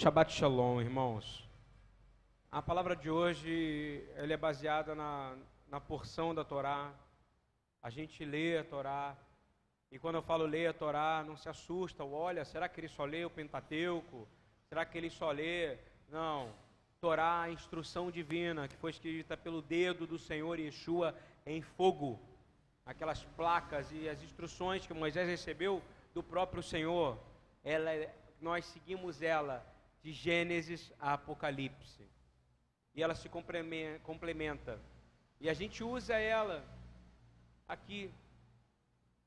Shabbat Shalom, irmãos. A palavra de hoje ela é baseada na, na porção da Torá. A gente lê a Torá. E quando eu falo lê a Torá, não se assusta. Olha, será que ele só lê o Pentateuco? Será que ele só lê? Não. Torá, a instrução divina que foi escrita pelo dedo do Senhor Yeshua em fogo. Aquelas placas e as instruções que Moisés recebeu do próprio Senhor. Ela, é, nós seguimos ela de Gênesis a Apocalipse. E ela se complementa. E a gente usa ela aqui,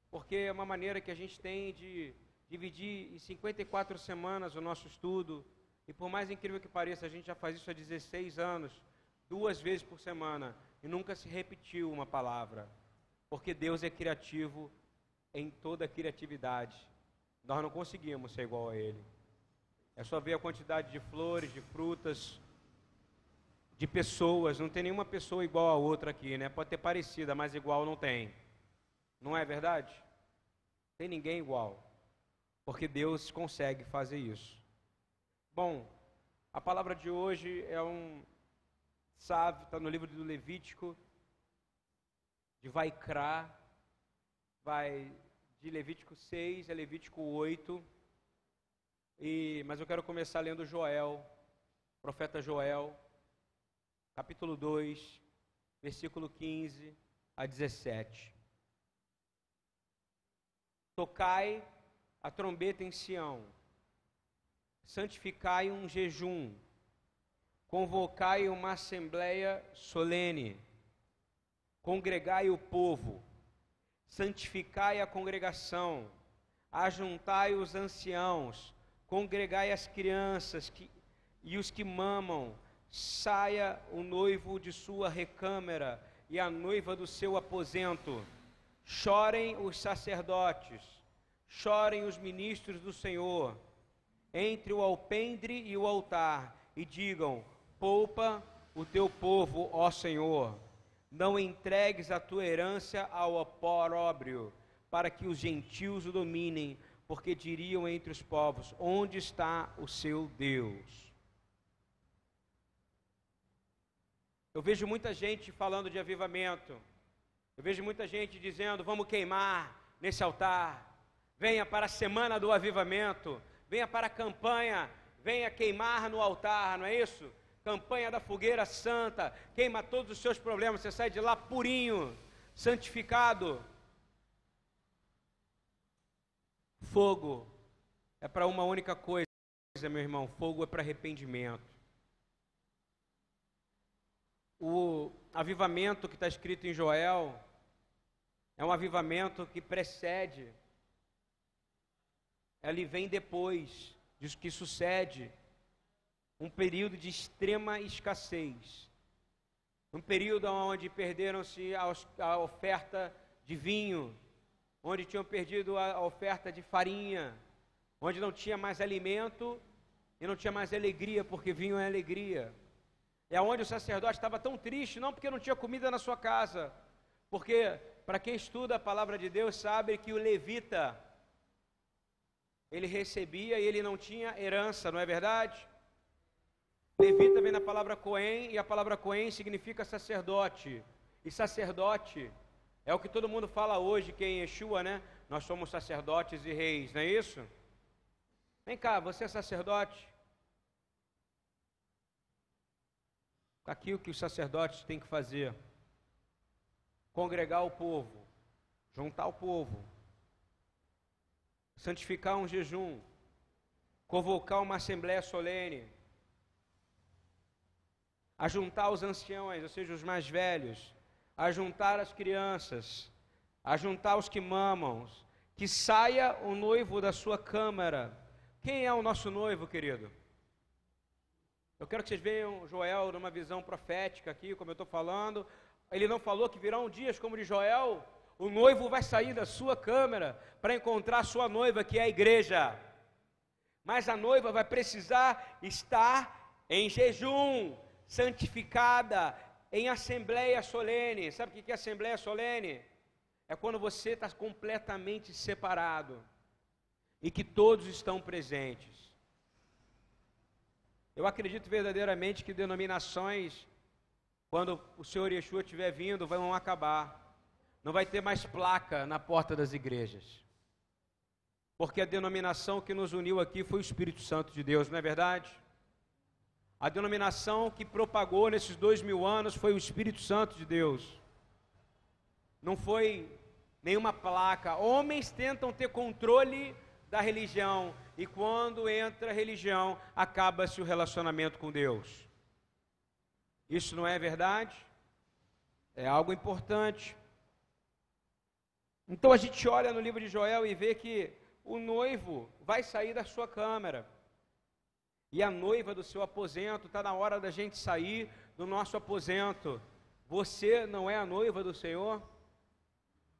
porque é uma maneira que a gente tem de dividir em 54 semanas o nosso estudo. E por mais incrível que pareça, a gente já faz isso há 16 anos, duas vezes por semana, e nunca se repetiu uma palavra. Porque Deus é criativo em toda criatividade. Nós não conseguimos ser igual a Ele. É só ver a quantidade de flores, de frutas, de pessoas. Não tem nenhuma pessoa igual a outra aqui, né? Pode ter parecida, mas igual não tem. Não é verdade? Tem ninguém igual. Porque Deus consegue fazer isso. Bom, a palavra de hoje é um sabe, está no livro do Levítico, de Vaikra, vai de Levítico 6 a Levítico 8. E, mas eu quero começar lendo Joel, profeta Joel, capítulo 2, versículo 15 a 17. Tocai a trombeta em Sião, santificai um jejum, convocai uma assembleia solene, congregai o povo, santificai a congregação, ajuntai os anciãos, congregai as crianças que, e os que mamam, saia o noivo de sua recâmara e a noiva do seu aposento. Chorem os sacerdotes, chorem os ministros do Senhor, entre o alpendre e o altar, e digam: Poupa o teu povo, ó Senhor. Não entregues a tua herança ao opróbrio, para que os gentios o dominem porque diriam entre os povos: Onde está o seu Deus? Eu vejo muita gente falando de avivamento. Eu vejo muita gente dizendo: Vamos queimar nesse altar. Venha para a semana do avivamento. Venha para a campanha. Venha queimar no altar, não é isso? Campanha da fogueira santa. Queima todos os seus problemas. Você sai de lá purinho, santificado. Fogo é para uma única coisa, meu irmão: fogo é para arrependimento. O avivamento que está escrito em Joel é um avivamento que precede, ele vem depois disso que sucede um período de extrema escassez, um período onde perderam-se a oferta de vinho, onde tinham perdido a oferta de farinha, onde não tinha mais alimento e não tinha mais alegria, porque vinho é alegria. É onde o sacerdote estava tão triste, não porque não tinha comida na sua casa, porque para quem estuda a palavra de Deus sabe que o levita ele recebia e ele não tinha herança, não é verdade? Levita vem na palavra Cohen e a palavra Cohen significa sacerdote. E sacerdote é o que todo mundo fala hoje, que em Yeshua, né? Nós somos sacerdotes e reis, não é isso? Vem cá, você é sacerdote? Aqui o que os sacerdotes têm que fazer: congregar o povo, juntar o povo, santificar um jejum, convocar uma assembleia solene, ajuntar os anciãos, ou seja, os mais velhos, a juntar as crianças, a juntar os que mamam, que saia o noivo da sua câmara. Quem é o nosso noivo, querido? Eu quero que vocês vejam Joel numa visão profética aqui, como eu estou falando. Ele não falou que virão dias como de Joel. O noivo vai sair da sua câmara para encontrar a sua noiva, que é a igreja. Mas a noiva vai precisar estar em jejum, santificada, em assembleia solene. Sabe o que é assembleia solene? É quando você está completamente separado e que todos estão presentes. Eu acredito verdadeiramente que denominações, quando o Senhor Yeshua estiver vindo, vão acabar. Não vai ter mais placa na porta das igrejas. Porque a denominação que nos uniu aqui foi o Espírito Santo de Deus, não é verdade? A denominação que propagou nesses dois mil anos foi o Espírito Santo de Deus. Não foi nenhuma placa. Homens tentam ter controle da religião, e quando entra a religião, acaba-se o relacionamento com Deus. Isso não é verdade? É algo importante. Então a gente olha no livro de Joel e vê que o noivo vai sair da sua câmara. E a noiva do seu aposento, está na hora da gente sair do nosso aposento. Você não é a noiva do Senhor?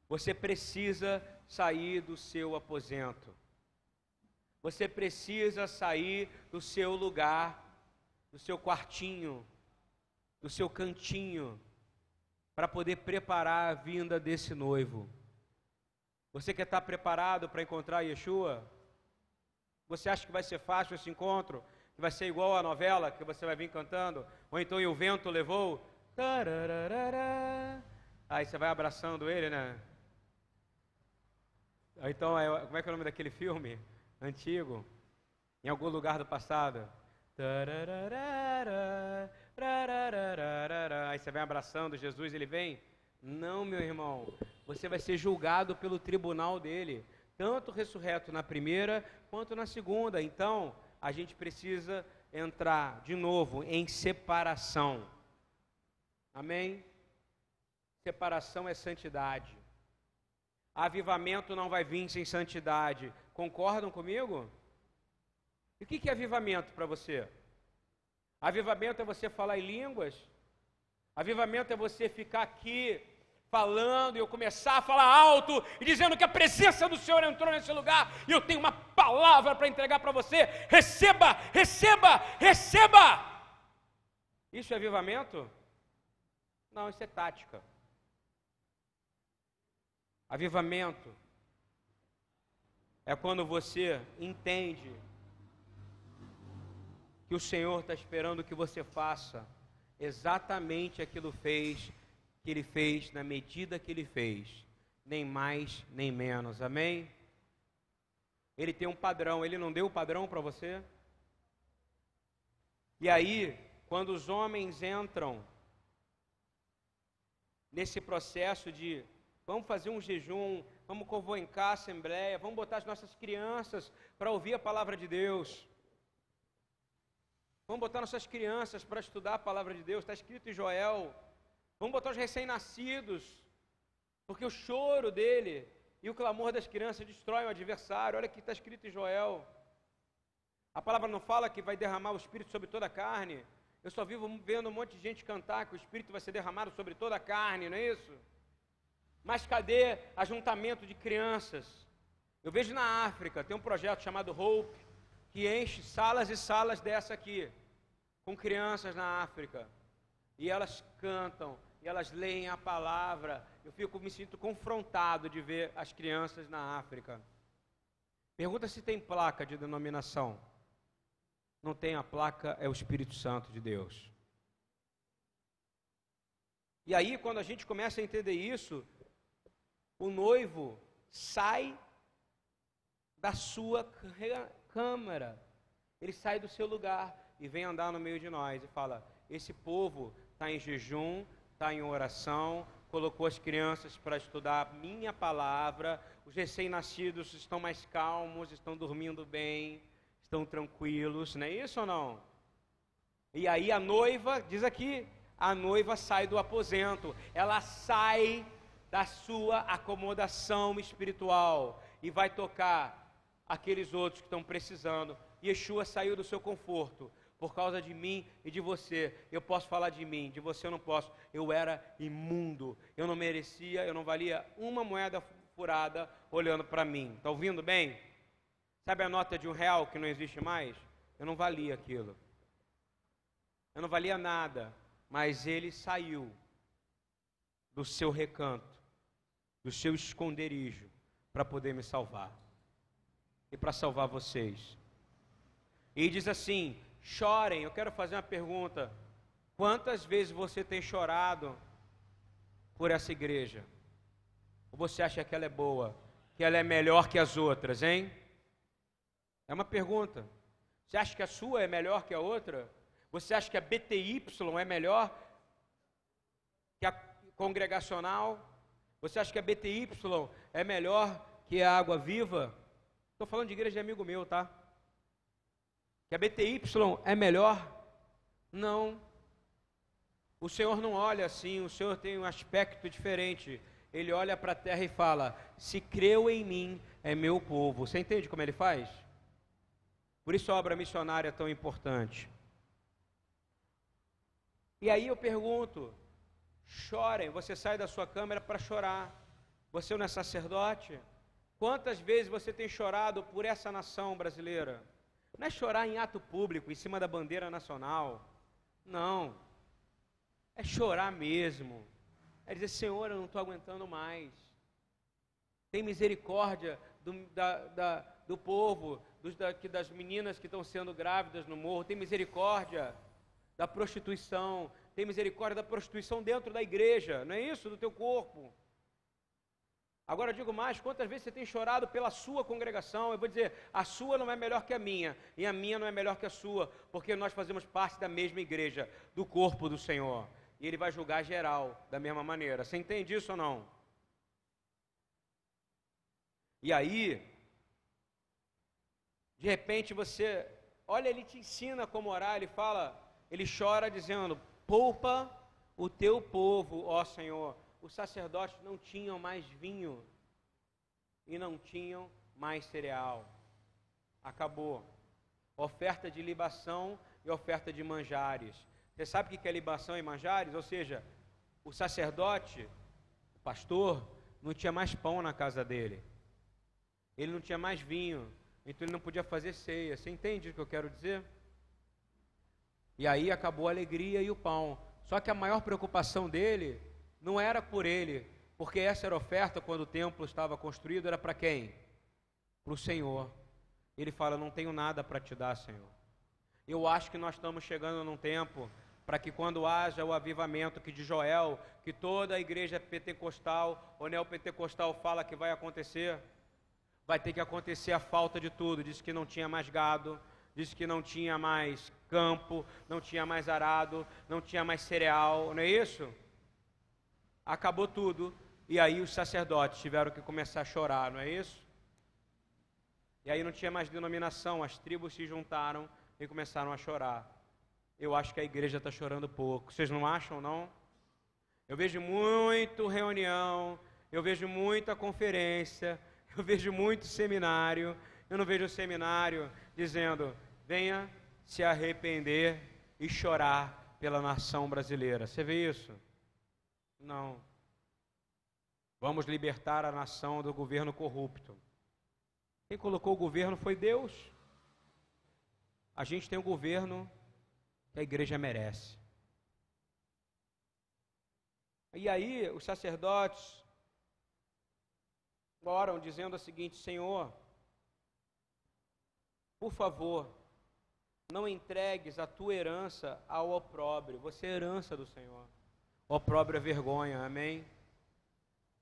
Você precisa sair do seu aposento. Você precisa sair do seu lugar, do seu quartinho, do seu cantinho, para poder preparar a vinda desse noivo. Você quer estar preparado para encontrar Yeshua? Você acha que vai ser fácil esse encontro? Vai ser igual a novela que você vai vir cantando? Ou então e o vento levou? Aí você vai abraçando ele, né? Então, como é que é o nome daquele filme antigo? Em algum lugar do passado? Aí você vai abraçando Jesus, ele vem? Não, meu irmão. Você vai ser julgado pelo tribunal dele, tanto ressurreto na primeira quanto na segunda. Então, a gente precisa entrar de novo em separação. Amém? Separação é santidade. Avivamento não vai vir sem santidade. Concordam comigo? E o que é avivamento para você? Avivamento é você falar em línguas? Avivamento é você ficar aqui falando e eu começar a falar alto e dizendo que a presença do Senhor entrou nesse lugar e eu tenho uma palavra para entregar para você. Receba, receba, receba. Isso é avivamento? Não, isso é tática. Avivamento é quando você entende que o Senhor está esperando que você faça exatamente aquilo fez que ele fez na medida que ele fez, nem mais nem menos. Amém? Ele tem um padrão, ele não deu o padrão para você? E aí, quando os homens entram nesse processo de vamos fazer um jejum, vamos convocar a assembleia, vamos botar as nossas crianças para ouvir a palavra de Deus. Vamos botar nossas crianças para estudar a palavra de Deus, está escrito em Joel Vamos botar os recém-nascidos, porque o choro dele e o clamor das crianças destroem o adversário. Olha que está escrito em Joel. A palavra não fala que vai derramar o Espírito sobre toda a carne. Eu só vivo vendo um monte de gente cantar que o Espírito vai ser derramado sobre toda a carne, não é isso? Mas cadê ajuntamento de crianças? Eu vejo na África, tem um projeto chamado Hope, que enche salas e salas dessa aqui, com crianças na África. E elas cantam, e elas leem a palavra. Eu fico, me sinto confrontado de ver as crianças na África. Pergunta se tem placa de denominação. Não tem a placa, é o Espírito Santo de Deus. E aí, quando a gente começa a entender isso, o noivo sai da sua câmara, ele sai do seu lugar e vem andar no meio de nós e fala: Esse povo está em jejum, está em oração, colocou as crianças para estudar minha palavra, os recém-nascidos estão mais calmos, estão dormindo bem, estão tranquilos, não é isso ou não? E aí a noiva, diz aqui, a noiva sai do aposento, ela sai da sua acomodação espiritual e vai tocar aqueles outros que estão precisando. Yeshua saiu do seu conforto por causa de mim e de você. Eu posso falar de mim, de você eu não posso. Eu era imundo, eu não merecia, eu não valia uma moeda furada olhando para mim. Está ouvindo bem? Sabe a nota de um real que não existe mais? Eu não valia aquilo. Eu não valia nada, mas ele saiu do seu recanto, do seu esconderijo, para poder me salvar e para salvar vocês. E diz assim: chorem. Eu quero fazer uma pergunta: quantas vezes você tem chorado por essa igreja? Ou você acha que ela é boa, que ela é melhor que as outras, hein? É uma pergunta. Você acha que a sua é melhor que a outra? Você acha que a BTY é melhor que a congregacional? Você acha que a BTY é melhor que a Água Viva? Estou falando de igreja de amigo meu, tá? Que a BTY é melhor? Não. O Senhor não olha assim, o Senhor tem um aspecto diferente. Ele olha para a terra e fala: Se creu em mim, é meu povo. Você entende como ele faz? Por isso a obra missionária é tão importante. E aí eu pergunto: chorem, você sai da sua câmera para chorar. Você não é sacerdote? Quantas vezes você tem chorado por essa nação brasileira? Não é chorar em ato público, em cima da bandeira nacional. Não. É chorar mesmo. É dizer, Senhor, eu não estou aguentando mais. Tem misericórdia do, da, da, do povo, dos, da, das meninas que estão sendo grávidas no morro. Tem misericórdia da prostituição. Tem misericórdia da prostituição dentro da igreja. Não é isso? Do teu corpo. Agora digo mais, quantas vezes você tem chorado pela sua congregação? Eu vou dizer, a sua não é melhor que a minha, e a minha não é melhor que a sua, porque nós fazemos parte da mesma igreja, do corpo do Senhor. E Ele vai julgar geral da mesma maneira. Você entende isso ou não? E aí, de repente você, olha, ele te ensina como orar, ele fala, ele chora dizendo: poupa o teu povo, ó Senhor os sacerdotes não tinham mais vinho e não tinham mais cereal. Acabou. Oferta de libação e oferta de manjares. Você sabe o que é libação e manjares? Ou seja, o sacerdote, o pastor, não tinha mais pão na casa dele. Ele não tinha mais vinho. Então ele não podia fazer ceia. Você entende o que eu quero dizer? E aí acabou a alegria e o pão. Só que a maior preocupação dele não era por ele, porque essa era oferta quando o templo estava construído, era para quem? Para o Senhor. Ele fala: Não tenho nada para te dar, Senhor. Eu acho que nós estamos chegando num tempo para que quando haja o avivamento que de Joel, que toda a igreja pentecostal ou neopentecostal fala que vai acontecer, vai ter que acontecer a falta de tudo. Disse que não tinha mais gado, disse que não tinha mais campo, não tinha mais arado, não tinha mais cereal, não é isso? Acabou tudo, e aí os sacerdotes tiveram que começar a chorar, não é isso? E aí não tinha mais denominação, as tribos se juntaram e começaram a chorar. Eu acho que a igreja está chorando pouco. Vocês não acham, não? Eu vejo muito reunião, eu vejo muita conferência, eu vejo muito seminário. Eu não vejo seminário dizendo: venha se arrepender e chorar pela nação brasileira. Você vê isso? Não. Vamos libertar a nação do governo corrupto. Quem colocou o governo foi Deus. A gente tem um governo que a igreja merece. E aí, os sacerdotes oram dizendo o seguinte: Senhor, por favor, não entregues a tua herança ao opróbrio, você é herança do Senhor opróbrio é vergonha, amém?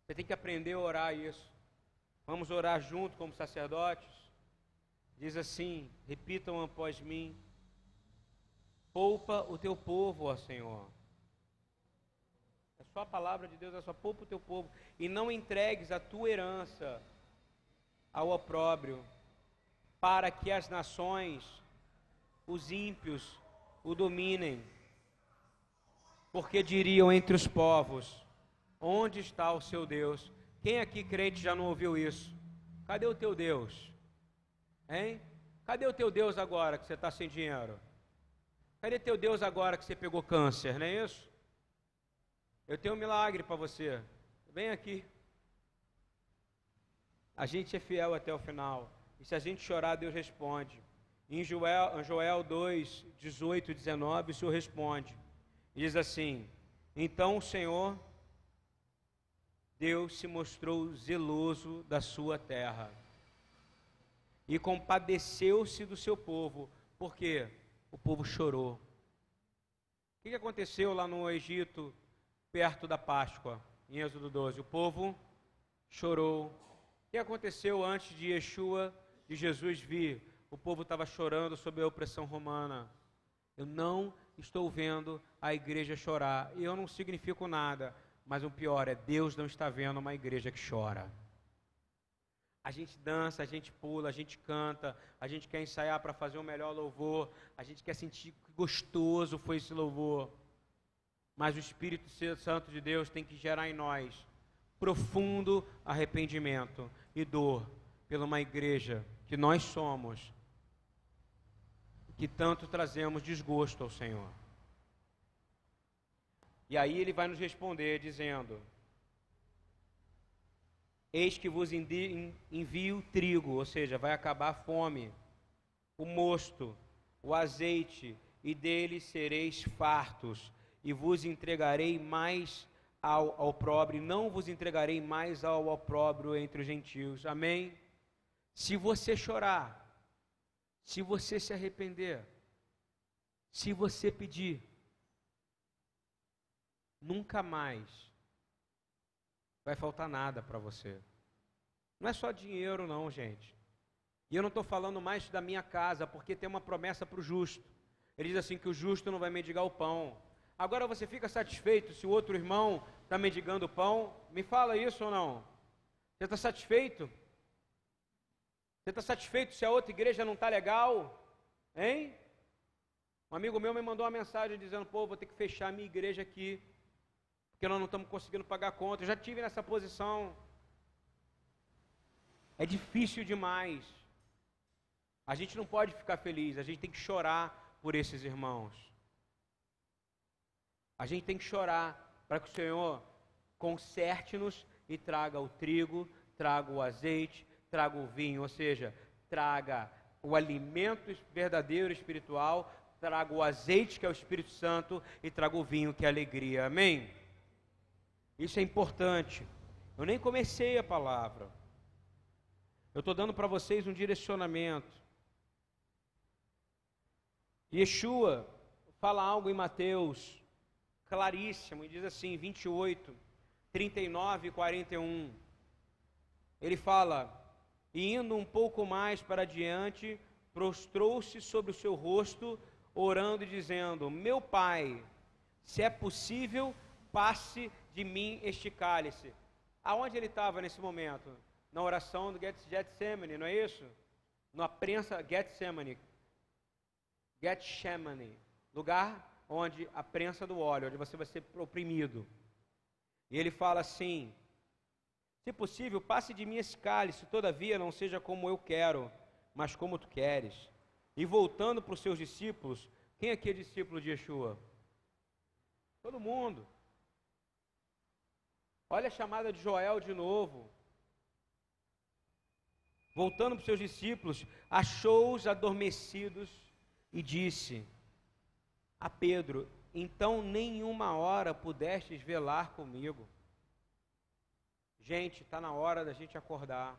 Você tem que aprender a orar isso. Vamos orar junto como sacerdotes. Diz assim: repitam após mim. Poupa o teu povo, ó Senhor. É só a palavra de Deus, é só poupa o teu povo. E não entregues a tua herança ao opróbrio, para que as nações, os ímpios, o dominem porque diriam entre os povos: Onde está o seu Deus? Quem aqui crente já não ouviu isso? Cadê o teu Deus? Hein? Cadê o teu Deus agora que você está sem dinheiro? Cadê teu Deus agora que você pegou câncer, não é isso? Eu tenho um milagre para você. Vem aqui. A gente é fiel até o final. E se a gente chorar, Deus responde. Em Joel, Joel 2, 18 e 19, o Senhor responde. Diz assim: Então o Senhor, Deus se mostrou zeloso da sua terra e compadeceu-se do seu povo. Por quê? o povo chorou. O que aconteceu lá no Egito, perto da Páscoa, em Êxodo 12? O povo chorou. O que aconteceu antes de Yeshua, de Jesus vir? O povo estava chorando sob a opressão romana. Eu não estou vendo a igreja chorar. E eu não significo nada. Mas o pior é Deus não está vendo uma igreja que chora. A gente dança, a gente pula, a gente canta, a gente quer ensaiar para fazer o um melhor louvor, a gente quer sentir que gostoso foi esse louvor. Mas o Espírito Santo de Deus tem que gerar em nós profundo arrependimento e dor pela uma igreja que nós somos, que tanto trazemos desgosto ao Senhor. E aí ele vai nos responder dizendo: Eis que vos envio trigo, ou seja, vai acabar a fome, o mosto, o azeite, e dele sereis fartos, e vos entregarei mais ao opróbrio, não vos entregarei mais ao opróbrio entre os gentios. Amém? Se você chorar, se você se arrepender, se você pedir, nunca mais vai faltar nada para você. Não é só dinheiro, não, gente. E eu não estou falando mais da minha casa, porque tem uma promessa para o justo. Ele diz assim: que o justo não vai mendigar o pão. Agora você fica satisfeito se o outro irmão está mendigando o pão? Me fala isso ou não? Você está satisfeito? Você está satisfeito se a outra igreja não está legal? Hein? Um amigo meu me mandou uma mensagem dizendo: pô, vou ter que fechar a minha igreja aqui porque nós não estamos conseguindo pagar a conta. Eu já tive nessa posição. É difícil demais. A gente não pode ficar feliz, a gente tem que chorar por esses irmãos. A gente tem que chorar para que o Senhor conserte-nos e traga o trigo, traga o azeite, traga o vinho, ou seja, traga o alimento verdadeiro espiritual, traga o azeite que é o Espírito Santo e traga o vinho que é a alegria. Amém? Isso é importante. Eu nem comecei a palavra. Eu estou dando para vocês um direcionamento. Yeshua fala algo em Mateus, claríssimo, e diz assim, 28, 39 e 41. Ele fala: E indo um pouco mais para diante, prostrou-se sobre o seu rosto, orando e dizendo: Meu pai, se é possível, passe de mim este cálice. Aonde ele estava nesse momento? Na oração do Getsemane, não é isso? Na prensa Getsemane. Getsemane. Lugar onde a prensa do óleo, onde você vai ser oprimido. E ele fala assim: Se possível, passe de mim esse cálice, todavia não seja como eu quero, mas como tu queres. E voltando para os seus discípulos, quem aqui é discípulo de Yeshua? Todo mundo. Olha a chamada de Joel de novo. Voltando para os seus discípulos, achou-os adormecidos e disse a Pedro: Então nenhuma hora pudestes velar comigo. Gente, está na hora da gente acordar.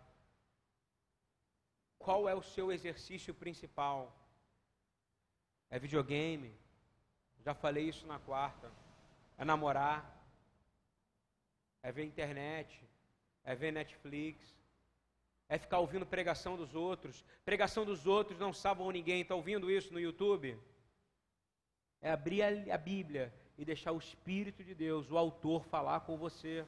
Qual é o seu exercício principal? É videogame? Já falei isso na quarta. É namorar? é ver internet, é ver Netflix, é ficar ouvindo pregação dos outros. Pregação dos outros não salvam ninguém. Está ouvindo isso no YouTube? É abrir a, a Bíblia e deixar o Espírito de Deus, o autor, falar com você.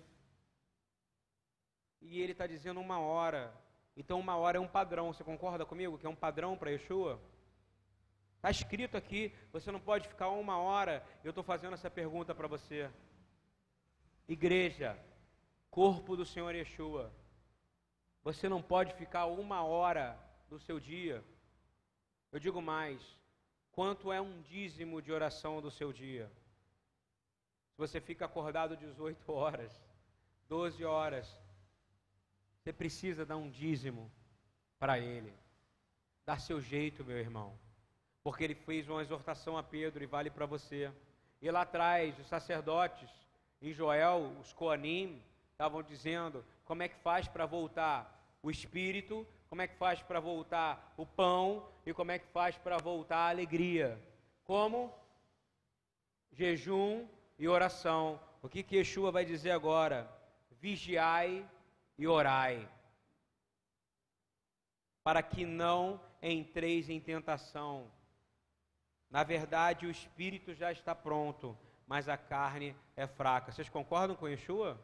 E ele está dizendo uma hora. Então, uma hora é um padrão. Você concorda comigo que é um padrão para Yeshua? Está escrito aqui, você não pode ficar uma hora. Eu estou fazendo essa pergunta para você. Igreja, corpo do Senhor Yeshua. Você não pode ficar uma hora do seu dia. Eu digo mais: quanto é um dízimo de oração do seu dia? Se você fica acordado 18 horas, 12 horas, você precisa dar um dízimo para Ele. Dá seu jeito, meu irmão. Porque ele fez uma exortação a Pedro e vale para você. E lá atrás, os sacerdotes, em Joel, os Coanim, estavam dizendo como é que faz para voltar o espírito, como é que faz para voltar o pão e como é que faz para voltar a alegria. Como jejum e oração. O que que Yeshua vai dizer agora? Vigiai e orai, para que não entreis em tentação. Na verdade, o espírito já está pronto, mas a carne é fraca. Vocês concordam com Yeshua?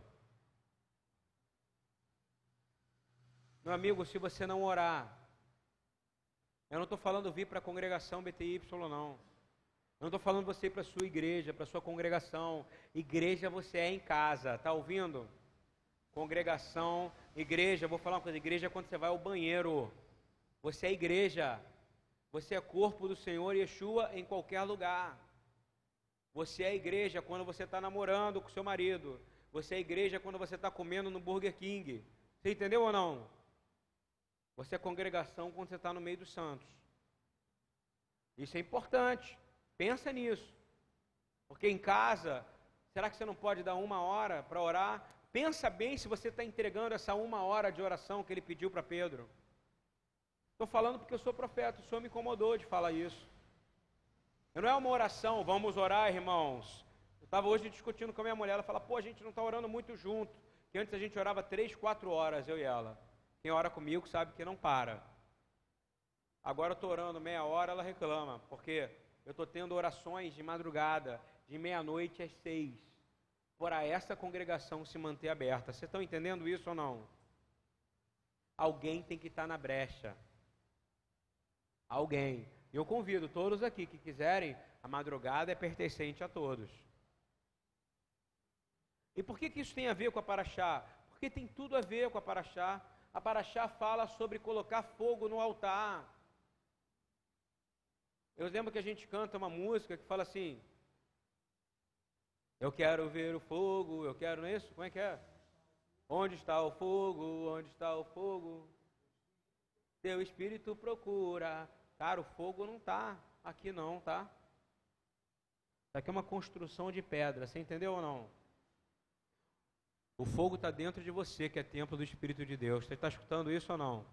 Meu amigo, se você não orar, eu não estou falando vir para a congregação BTY, não. Eu não estou falando você ir para a sua igreja, para a sua congregação. Igreja você é em casa, tá ouvindo? Congregação, igreja, vou falar uma coisa, igreja é quando você vai ao banheiro. Você é igreja. Você é corpo do Senhor Yeshua em qualquer lugar. Você é igreja quando você está namorando com seu marido. Você é igreja quando você está comendo no Burger King. Você entendeu ou não? Você é congregação quando você está no meio dos santos. Isso é importante. Pensa nisso. Porque em casa, será que você não pode dar uma hora para orar? Pensa bem se você está entregando essa uma hora de oração que ele pediu para Pedro. Estou falando porque eu sou profeta, o Senhor me incomodou de falar isso. Não é uma oração, vamos orar, irmãos. Eu estava hoje discutindo com a minha mulher, ela fala, pô, a gente não está orando muito junto. Que antes a gente orava três, quatro horas, eu e ela. Quem ora comigo sabe que não para. Agora eu estou orando meia hora, ela reclama, porque eu estou tendo orações de madrugada, de meia-noite às seis, para essa congregação se manter aberta. Vocês estão entendendo isso ou não? Alguém tem que estar na brecha. Alguém. Eu convido todos aqui que quiserem, a madrugada é pertencente a todos. E por que, que isso tem a ver com a Paraxá? Porque tem tudo a ver com a Paraxá. A Paraxá fala sobre colocar fogo no altar. Eu lembro que a gente canta uma música que fala assim: Eu quero ver o fogo, eu quero, não é isso? Como é que é? Onde está o fogo? Onde está o fogo? Teu espírito procura Cara, o fogo não está aqui não, tá? Isso aqui é uma construção de pedra, você entendeu ou não? O fogo está dentro de você, que é templo do Espírito de Deus. Você está escutando isso ou não?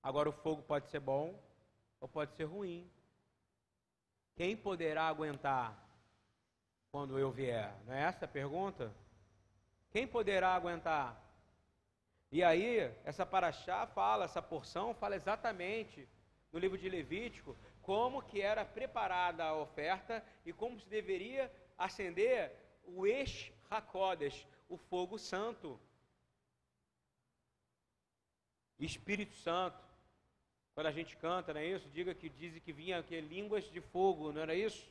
Agora, o fogo pode ser bom ou pode ser ruim. Quem poderá aguentar quando eu vier? Não é essa a pergunta? Quem poderá aguentar? E aí, essa paraxá fala, essa porção fala exatamente no livro de Levítico, como que era preparada a oferta e como se deveria acender o Esh Hakodesh, o fogo santo. Espírito Santo. Quando a gente canta, não é isso? Diga que dizem que vinha aqui línguas de fogo, não era isso?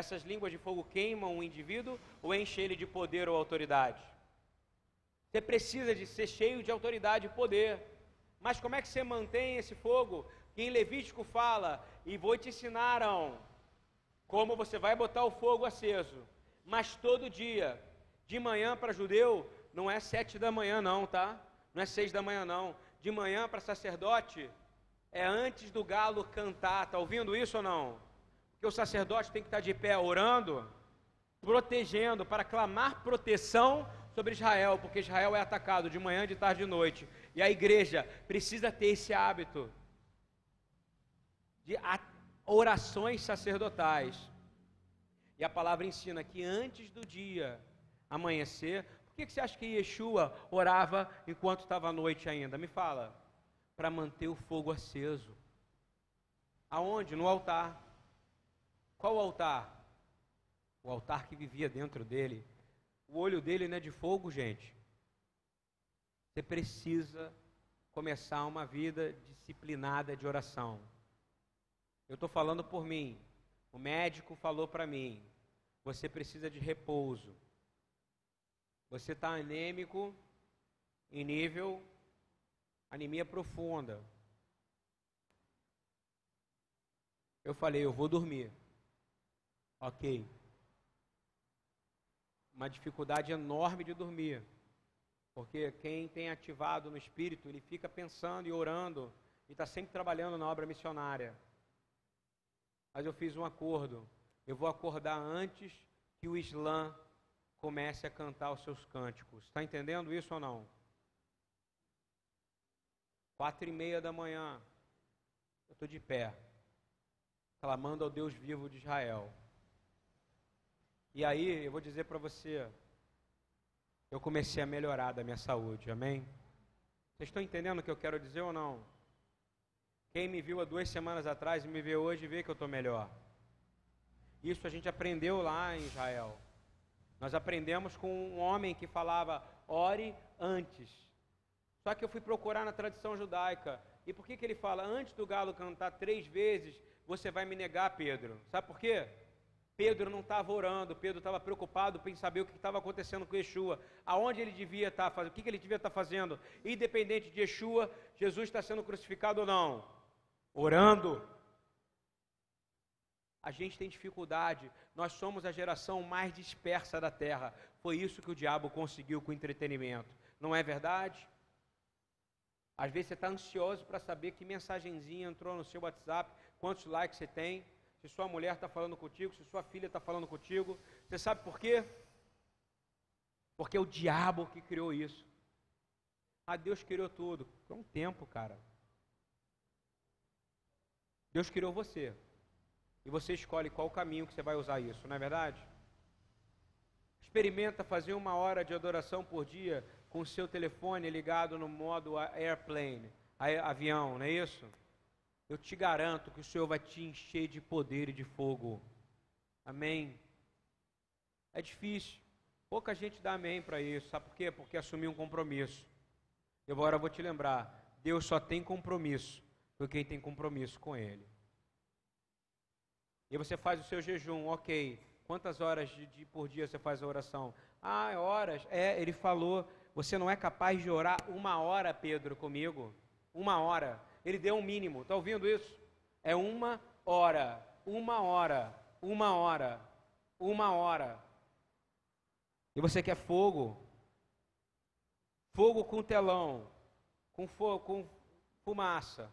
Essas línguas de fogo queimam o indivíduo ou enchem ele de poder ou autoridade? Você precisa de ser cheio de autoridade e poder. Mas como é que você mantém esse fogo? Em Levítico fala, e vou te ensinaram como você vai botar o fogo aceso. Mas todo dia, de manhã para judeu, não é sete da manhã não, tá? Não é seis da manhã não. De manhã para sacerdote, é antes do galo cantar. Tá ouvindo isso ou não? Porque o sacerdote tem que estar de pé orando, protegendo, para clamar proteção sobre Israel, porque Israel é atacado de manhã, de tarde e de noite. E a igreja precisa ter esse hábito de orações sacerdotais. E a palavra ensina que antes do dia amanhecer, por que, você acha que Yeshua orava enquanto estava à noite ainda? Me fala. Para manter o fogo aceso. Aonde? No altar. Qual altar? O altar que vivia dentro dele. O olho dele não é de fogo, gente. Você precisa começar uma vida disciplinada de oração. Eu estou falando por mim. O médico falou para mim: você precisa de repouso. Você está anêmico em nível anemia profunda. Eu falei: eu vou dormir. Ok. Uma dificuldade enorme de dormir. Porque quem tem ativado no espírito, ele fica pensando e orando e está sempre trabalhando na obra missionária. Mas eu fiz um acordo. Eu vou acordar antes que o Islã comece a cantar os seus cânticos. Está entendendo isso ou não? Quatro e meia da manhã, eu estou de pé. clamando ao Deus vivo de Israel. E aí, eu vou dizer para você, eu comecei a melhorar da minha saúde, amém? Vocês estão entendendo o que eu quero dizer ou não? Quem me viu há duas semanas atrás e me vê hoje vê que eu estou melhor. Isso a gente aprendeu lá em Israel. Nós aprendemos com um homem que falava, ore antes. Só que eu fui procurar na tradição judaica. E por que, que ele fala, antes do galo cantar três vezes, você vai me negar, Pedro? Sabe por quê? Pedro não estava orando, Pedro estava preocupado em saber o que estava acontecendo com Yeshua, aonde ele devia estar tá fazendo, o que, ele devia estar tá fazendo, independente de Yeshua, Jesus está sendo crucificado ou não, orando. A gente tem dificuldade, nós somos a geração mais dispersa da terra, foi isso que o diabo conseguiu com o entretenimento, não é verdade? Às vezes você está ansioso para saber que mensagenzinha entrou no seu WhatsApp, quantos likes você tem se sua mulher está falando contigo, se sua filha está falando contigo. Você sabe por quê? Porque é o diabo que criou isso. Ah, Deus criou tudo. É um tempo, cara. Deus criou você. E você escolhe qual caminho que você vai usar isso, não é verdade? Experimenta fazer uma hora de adoração por dia com o seu telefone ligado no modo airplane, avião, não é isso? Eu te garanto que o Senhor vai te encher de poder e de fogo. Amém? É difícil. Pouca gente dá amém para isso. Sabe por quê? Porque assumiu um compromisso. Eu agora vou te lembrar: Deus só tem compromisso com quem tem compromisso com Ele. E você faz o seu jejum, ok. Quantas horas de, de, por dia você faz a oração? Ah, é horas. É, ele falou. Você não é capaz de orar uma hora, Pedro, comigo? Uma hora. Ele deu um mínimo. Está ouvindo isso? É uma hora, uma hora, uma hora, uma hora. E você quer fogo? Fogo com telão, com, fogo, com fumaça.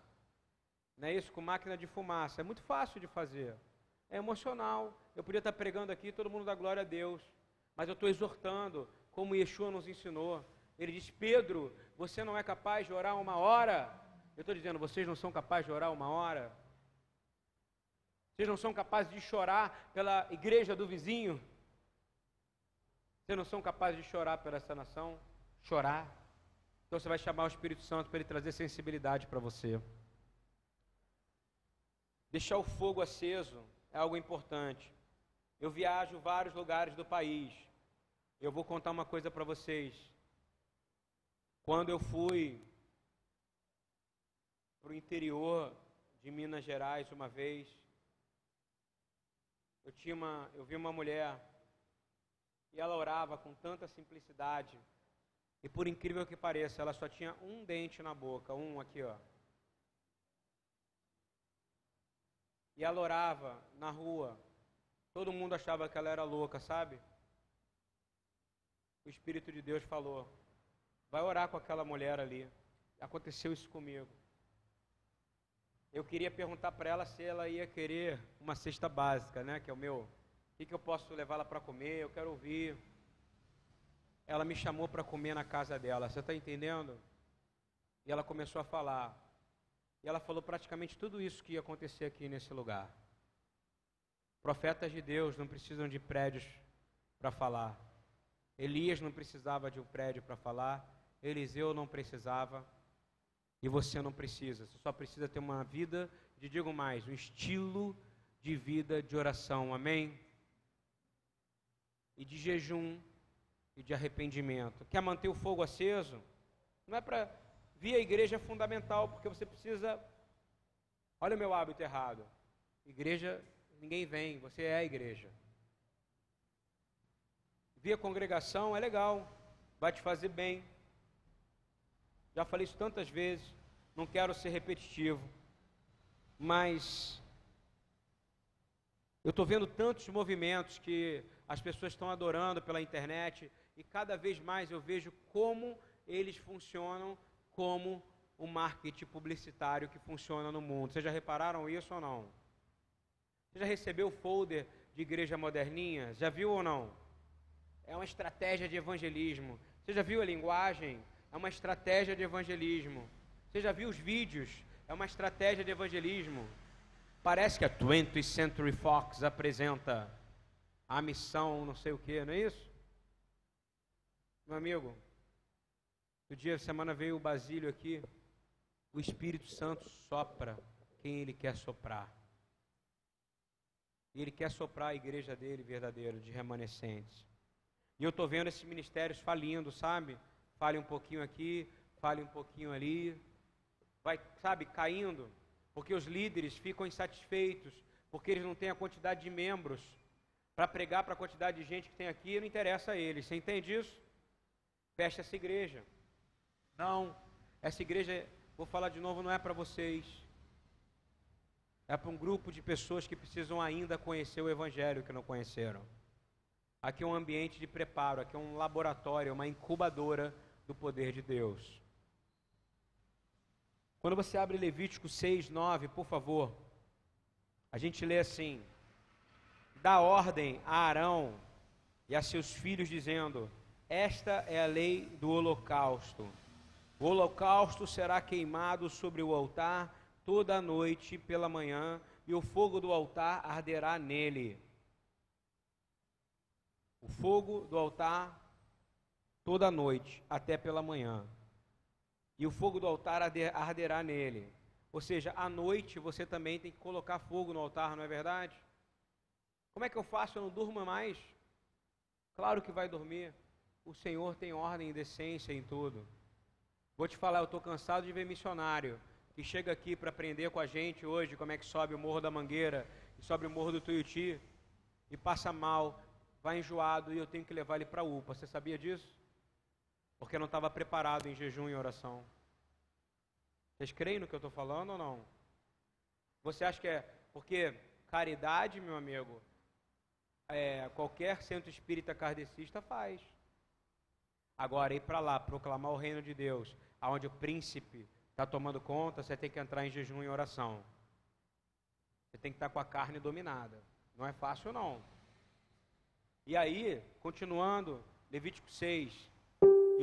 Não é isso? Com máquina de fumaça. É muito fácil de fazer. É emocional. Eu podia estar pregando aqui, todo mundo dá glória a Deus. Mas eu estou exortando, como Yeshua nos ensinou. Ele diz: Pedro, você não é capaz de orar uma hora? Eu estou dizendo, vocês não são capazes de orar uma hora? Vocês não são capazes de chorar pela igreja do vizinho? Vocês não são capazes de chorar por essa nação? Chorar? Então você vai chamar o Espírito Santo para ele trazer sensibilidade para você. Deixar o fogo aceso é algo importante. Eu viajo vários lugares do país. Eu vou contar uma coisa para vocês. Quando eu fui o interior de Minas Gerais uma vez. Eu, tinha uma, eu vi uma mulher e ela orava com tanta simplicidade. E por incrível que pareça, ela só tinha um dente na boca, um aqui, ó. E ela orava na rua. Todo mundo achava que ela era louca, sabe? O Espírito de Deus falou: vai orar com aquela mulher ali. Aconteceu isso comigo eu queria perguntar para ela se ela ia querer uma cesta básica, né? Que é o meu. O que, que eu posso levar ela para comer? Eu quero ouvir. Ela me chamou para comer na casa dela. Você está entendendo? E ela começou a falar. E ela falou praticamente tudo isso que ia acontecer aqui nesse lugar. Profetas de Deus não precisam de prédios para falar. Elias não precisava de um prédio para falar. Eliseu não precisava. E você não precisa, você só precisa ter uma vida, de digo mais, um estilo de vida de oração, amém? E de jejum e de arrependimento. Quer manter o fogo aceso? Não é para vir à igreja é fundamental, porque você precisa. Olha o meu hábito errado. Igreja, ninguém vem, você é a igreja. Vir à congregação é legal, vai te fazer bem, já falei isso tantas vezes, não quero ser repetitivo, mas eu estou vendo tantos movimentos que as pessoas estão adorando pela internet e cada vez mais eu vejo como eles funcionam como o marketing publicitário que funciona no mundo. Vocês já repararam isso ou não? Você já recebeu o folder de igreja moderninha? Já viu ou não? É uma estratégia de evangelismo. Você já viu a linguagem? É uma estratégia de evangelismo. Você já viu os vídeos? É uma estratégia de evangelismo. Parece que a 20th Century Fox apresenta a missão não sei o que, não é isso? Meu amigo, no dia de semana veio o Basílio aqui, o Espírito Santo sopra quem ele quer soprar. E ele quer soprar a igreja dele verdadeira, de remanescentes. E eu estou vendo esses ministérios falindo, sabe? Fale um pouquinho aqui, fale um pouquinho ali. Vai, sabe, caindo. Porque os líderes ficam insatisfeitos, porque eles não têm a quantidade de membros para pregar para a quantidade de gente que tem aqui, não interessa a eles. Você entende isso? Fecha essa igreja. Não, essa igreja, vou falar de novo, não é para vocês. É para um grupo de pessoas que precisam ainda conhecer o Evangelho que não conheceram. Aqui é um ambiente de preparo, aqui é um laboratório, uma incubadora do poder de Deus. Quando você abre Levítico 6, 9, por favor, a gente lê assim: dá ordem a Arão e a seus filhos, dizendo: Esta é a lei do holocausto. O holocausto será queimado sobre o altar toda a noite pela manhã, e o fogo do altar arderá nele. O fogo do altar toda a noite, até pela manhã e o fogo do altar arderá nele. Ou seja, à noite você também tem que colocar fogo no altar, não é verdade? Como é que eu faço? Eu não durmo mais? Claro que vai dormir. O Senhor tem ordem e decência em tudo. Vou te falar, eu estou cansado de ver missionário que chega aqui para aprender com a gente hoje como é que sobe o Morro da Mangueira e sobe o Morro do Tuiuti e passa mal, vai enjoado e eu tenho que levar ele para a UPA. Você sabia disso? Porque não estava preparado em jejum e oração. Vocês creem no que eu estou falando ou não? Você acha que é porque caridade, meu amigo, é, qualquer centro espírita kardecista faz. Agora, ir para lá, proclamar o reino de Deus, aonde o príncipe está tomando conta, você tem que entrar em jejum e oração. Você tem que estar tá com a carne dominada. Não é fácil, não. E aí, continuando, Levítico 6,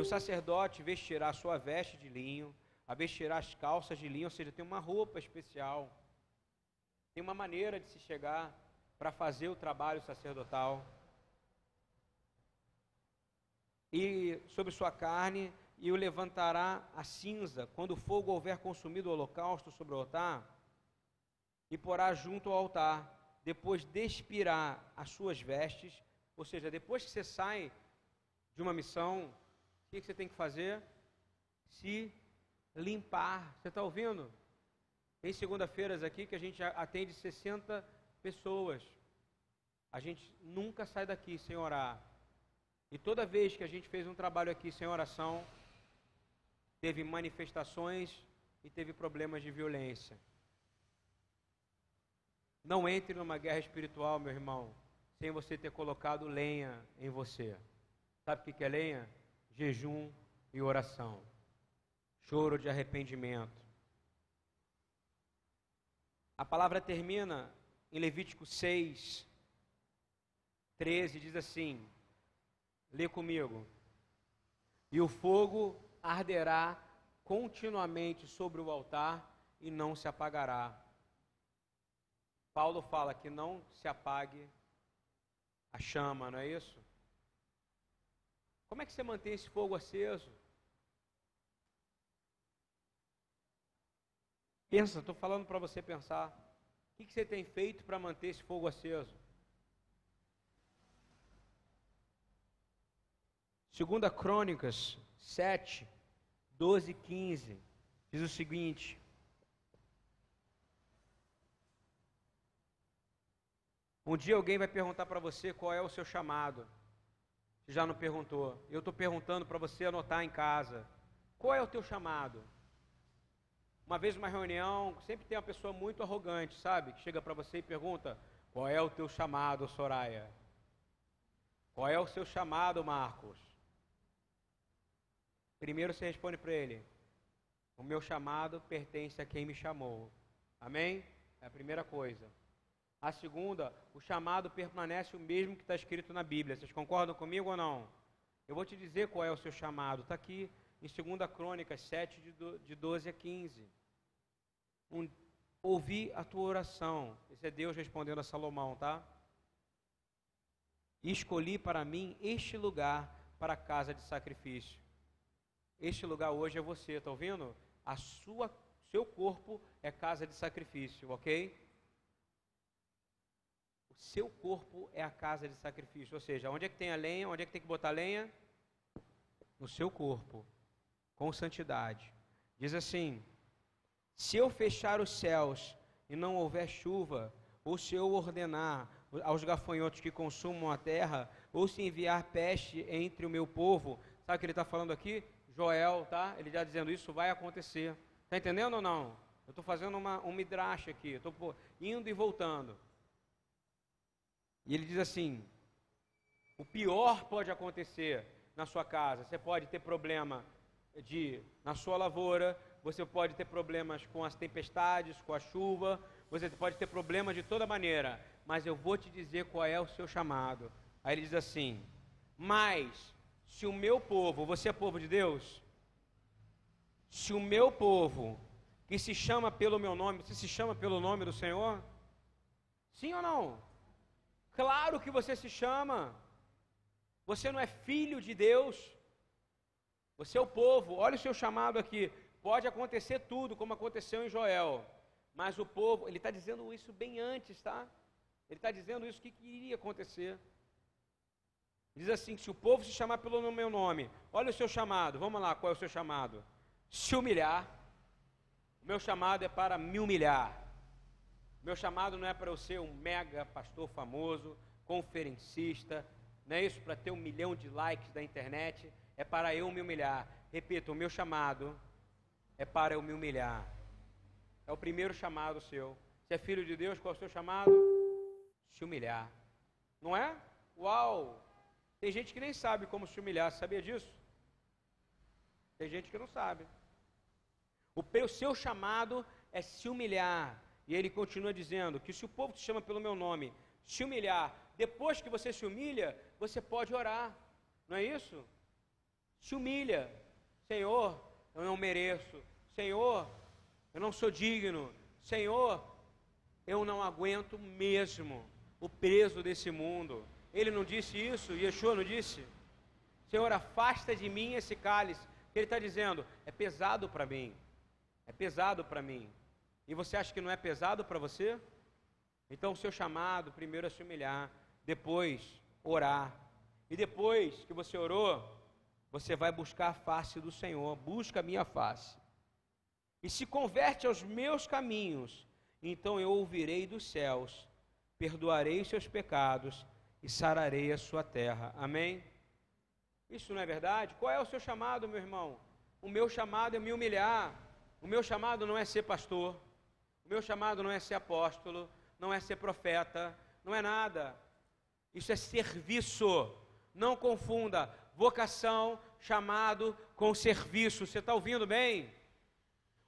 e o sacerdote vestirá a sua veste de linho, a vestirá as calças de linho, ou seja, tem uma roupa especial. Tem uma maneira de se chegar para fazer o trabalho sacerdotal. E sobre sua carne, e o levantará a cinza, quando o fogo houver consumido o holocausto sobre o altar, e porá junto ao altar. Depois despirá as suas vestes, ou seja, depois que você sai de uma missão, o que você tem que fazer? Se limpar. Você está ouvindo? Tem segunda-feiras aqui que a gente atende 60 pessoas. A gente nunca sai daqui sem orar. E toda vez que a gente fez um trabalho aqui sem oração, teve manifestações e teve problemas de violência. Não entre numa guerra espiritual, meu irmão, sem você ter colocado lenha em você. Sabe o que é lenha? Jejum e oração, choro de arrependimento. A palavra termina em Levítico 6, 13, diz assim: lê comigo. E o fogo arderá continuamente sobre o altar e não se apagará. Paulo fala que não se apague a chama, não é isso? Como é que você mantém esse fogo aceso? Pensa, estou falando para você pensar. O que, que você tem feito para manter esse fogo aceso? Segunda Crônicas 7, 12 e 15, diz o seguinte. Um dia alguém vai perguntar para você qual é o seu chamado já não perguntou. Eu estou perguntando para você anotar em casa. Qual é o teu chamado? Uma vez uma reunião, sempre tem uma pessoa muito arrogante, sabe? Que chega para você e pergunta: Qual é o teu chamado, Soraya? Qual é o seu chamado, Marcos? Primeiro você responde para ele: O meu chamado pertence a quem me chamou. Amém? É a primeira coisa. A segunda, o chamado permanece o mesmo que está escrito na Bíblia. Vocês concordam comigo ou não? Eu vou te dizer qual é o seu chamado. Está aqui em 2 Crônicas 7, de 12 a 15. Um, ouvi a tua oração. Esse é Deus respondendo a Salomão, tá? E escolhi para mim este lugar para a casa de sacrifício. Este lugar hoje é você, está ouvindo? A sua, seu corpo é casa de sacrifício, ok? O seu corpo é a casa de sacrifício, ou seja, onde é que tem a lenha? Onde é que tem que botar a lenha? No seu corpo, com santidade. Diz assim: se eu fechar os céus e não houver chuva, ou se eu ordenar aos gafanhotos que consumam a terra, ou se enviar peste entre o meu povo, sabe o que ele está falando aqui? Joel, tá? Ele está dizendo isso vai acontecer. Está entendendo ou não? Eu estou fazendo uma, um midrash aqui, estou indo e voltando. E ele diz assim: o pior pode acontecer na sua casa. Você pode ter problema de na sua lavoura, você pode ter problemas com as tempestades, com a chuva, você pode ter problemas de toda maneira, mas eu vou te dizer qual é o seu chamado. Aí ele diz assim: Mas se o meu povo, você é povo de Deus? Se o meu povo, que se chama pelo meu nome, você se chama pelo nome do Senhor? Sim ou não? Claro que você se chama. Você não é filho de Deus. Você é o povo. Olha o seu chamado aqui. Pode acontecer tudo, como aconteceu em Joel. Mas o povo, ele está dizendo isso bem antes, tá? Ele está dizendo isso que, que iria acontecer. Diz assim: se o povo se chamar pelo meu nome, olha o seu chamado, vamos lá, qual é o seu chamado? Se humilhar. O meu chamado é para me humilhar. Meu chamado não é para eu ser um mega pastor famoso, conferencista, não é isso para ter um milhão de likes da internet, é para eu me humilhar. Repito, o meu chamado é para eu me humilhar. É o primeiro chamado seu. Se é filho de Deus, qual é o seu chamado? Se humilhar. Não é? Uau! Tem gente que nem sabe como se humilhar, sabia disso? Tem gente que não sabe. O seu chamado é se humilhar. E ele continua dizendo que se o povo te chama pelo meu nome, se humilhar, depois que você se humilha, você pode orar. Não é isso? Se humilha. Senhor, eu não mereço. Senhor, eu não sou digno. Senhor, eu não aguento mesmo o peso desse mundo. Ele não disse isso? Yeshua não disse? Senhor, afasta de mim esse cálice. Ele está dizendo, é pesado para mim. É pesado para mim. E você acha que não é pesado para você? Então, o seu chamado, primeiro é se humilhar, depois orar. E depois que você orou, você vai buscar a face do Senhor. Busca a minha face e se converte aos meus caminhos, então eu ouvirei dos céus, perdoarei seus pecados e sararei a sua terra. Amém? Isso não é verdade? Qual é o seu chamado, meu irmão? O meu chamado é me humilhar. O meu chamado não é ser pastor. Meu chamado não é ser apóstolo. Não é ser profeta. Não é nada. Isso é serviço. Não confunda vocação, chamado com serviço. Você está ouvindo bem?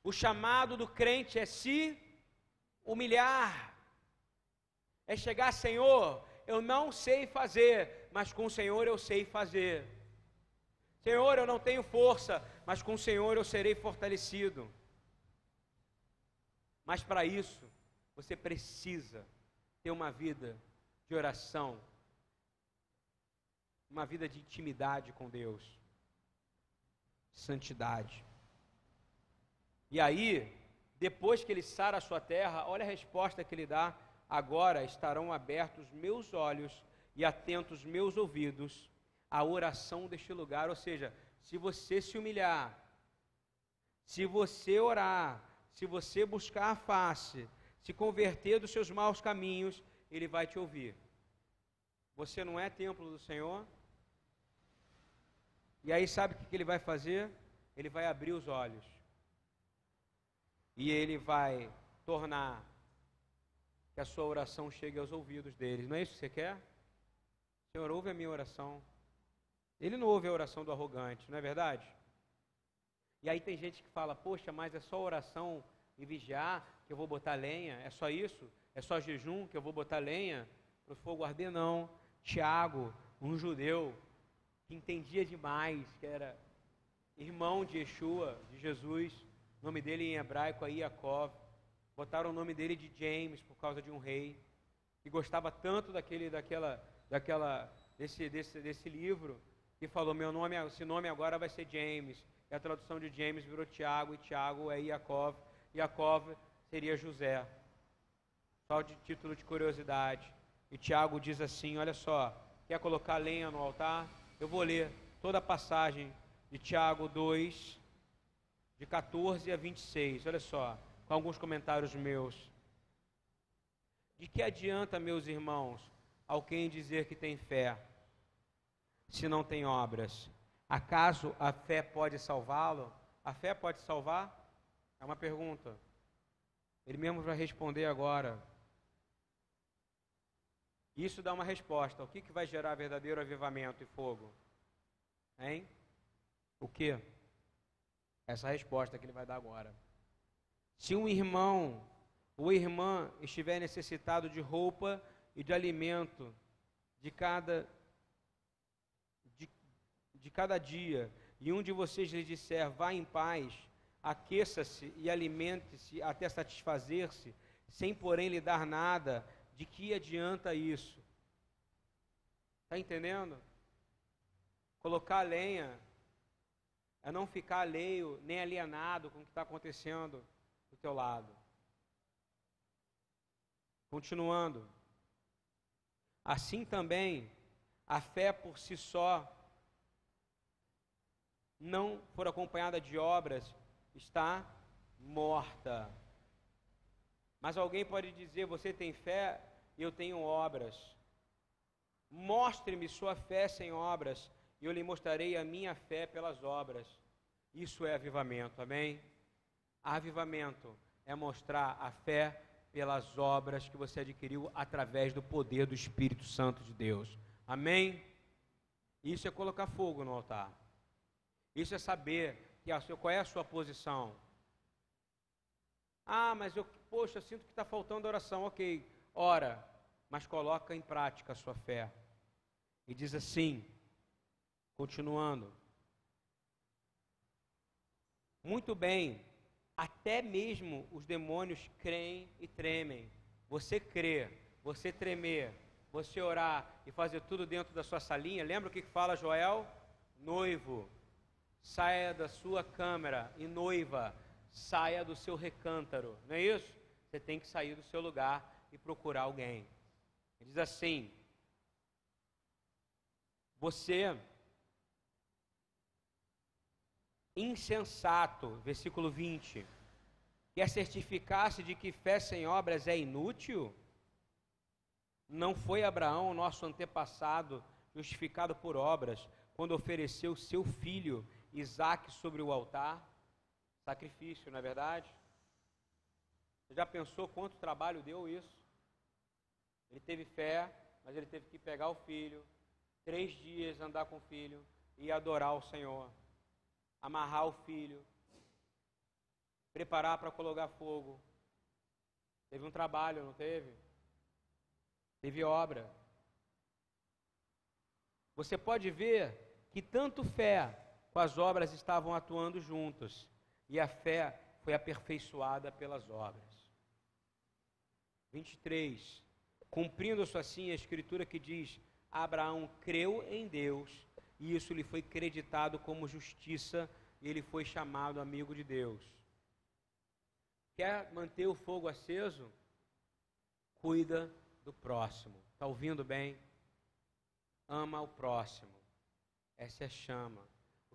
O chamado do crente é se humilhar, é chegar, Senhor, eu não sei fazer, mas com o Senhor eu sei fazer. Senhor, eu não tenho força, mas com o Senhor eu serei fortalecido. Mas para isso, você precisa ter uma vida de oração, uma vida de intimidade com Deus, santidade. E aí, depois que ele sara a sua terra, olha a resposta que ele dá: agora estarão abertos meus olhos e atentos meus ouvidos à oração deste lugar. Ou seja, se você se humilhar, se você orar, se você buscar a face, se converter dos seus maus caminhos, ele vai te ouvir. Você não é templo do Senhor? E aí, sabe o que ele vai fazer? Ele vai abrir os olhos e ele vai tornar que a sua oração chegue aos ouvidos deles. Não é isso que você quer? Senhor, ouve a minha oração. Ele não ouve a oração do arrogante, não é verdade? E aí tem gente que fala, poxa, mas é só oração e vigiar que eu vou botar lenha? É só isso? É só jejum que eu vou botar lenha para o fogo arder? Não. Tiago, um judeu que entendia demais, que era irmão de Yeshua, de Jesus, o nome dele em hebraico é Yaakov. Botaram o nome dele de James por causa de um rei que gostava tanto daquele, daquela, daquela, desse, desse, desse livro que falou meu nome, esse nome agora vai ser James. A tradução de James virou Tiago e Tiago é Yaakov. Yaakov seria José. Só de título de curiosidade. E Tiago diz assim: olha só, quer colocar lenha no altar? Eu vou ler toda a passagem de Tiago 2, de 14 a 26. Olha só, com alguns comentários meus. De que adianta, meus irmãos, alguém dizer que tem fé, se não tem obras? Acaso a fé pode salvá-lo? A fé pode salvar? É uma pergunta. Ele mesmo vai responder agora. Isso dá uma resposta. O que, que vai gerar verdadeiro avivamento e fogo? Hein? O que? Essa resposta que ele vai dar agora. Se um irmão ou irmã estiver necessitado de roupa e de alimento de cada de cada dia, e um de vocês lhe disser: vá em paz, aqueça-se e alimente-se até satisfazer-se, sem porém lhe dar nada, de que adianta isso? Está entendendo? Colocar lenha é não ficar alheio nem alienado com o que está acontecendo do teu lado. Continuando. Assim também, a fé por si só não for acompanhada de obras, está morta. Mas alguém pode dizer: Você tem fé eu tenho obras. Mostre-me sua fé sem obras, e eu lhe mostrarei a minha fé pelas obras. Isso é avivamento, amém? Avivamento é mostrar a fé pelas obras que você adquiriu através do poder do Espírito Santo de Deus. Amém? Isso é colocar fogo no altar. Isso é saber que a sua, qual é a sua posição. Ah, mas eu, poxa, sinto que está faltando oração. Ok, ora, mas coloca em prática a sua fé. E diz assim, continuando. Muito bem, até mesmo os demônios creem e tremem. Você crer, você tremer, você orar e fazer tudo dentro da sua salinha. Lembra o que fala Joel? Noivo, saia da sua câmara e noiva, saia do seu recântaro. Não é isso? Você tem que sair do seu lugar e procurar alguém. Ele diz assim: Você insensato, versículo 20, quer certificar-se de que fé sem obras é inútil? Não foi Abraão, nosso antepassado, justificado por obras, quando ofereceu seu filho Isaac sobre o altar? Sacrifício, não é verdade? Você já pensou quanto trabalho deu isso? Ele teve fé, mas ele teve que pegar o filho, três dias andar com o filho e adorar o Senhor amarrar o filho, preparar para colocar fogo. Teve um trabalho, não teve? Teve obra. Você pode ver que tanto fé as obras estavam atuando juntas, e a fé foi aperfeiçoada pelas obras. 23. Cumprindo-se assim a escritura que diz: Abraão creu em Deus e isso lhe foi creditado como justiça e ele foi chamado amigo de Deus. Quer manter o fogo aceso? Cuida do próximo. Está ouvindo bem? Ama o próximo. Essa é a chama.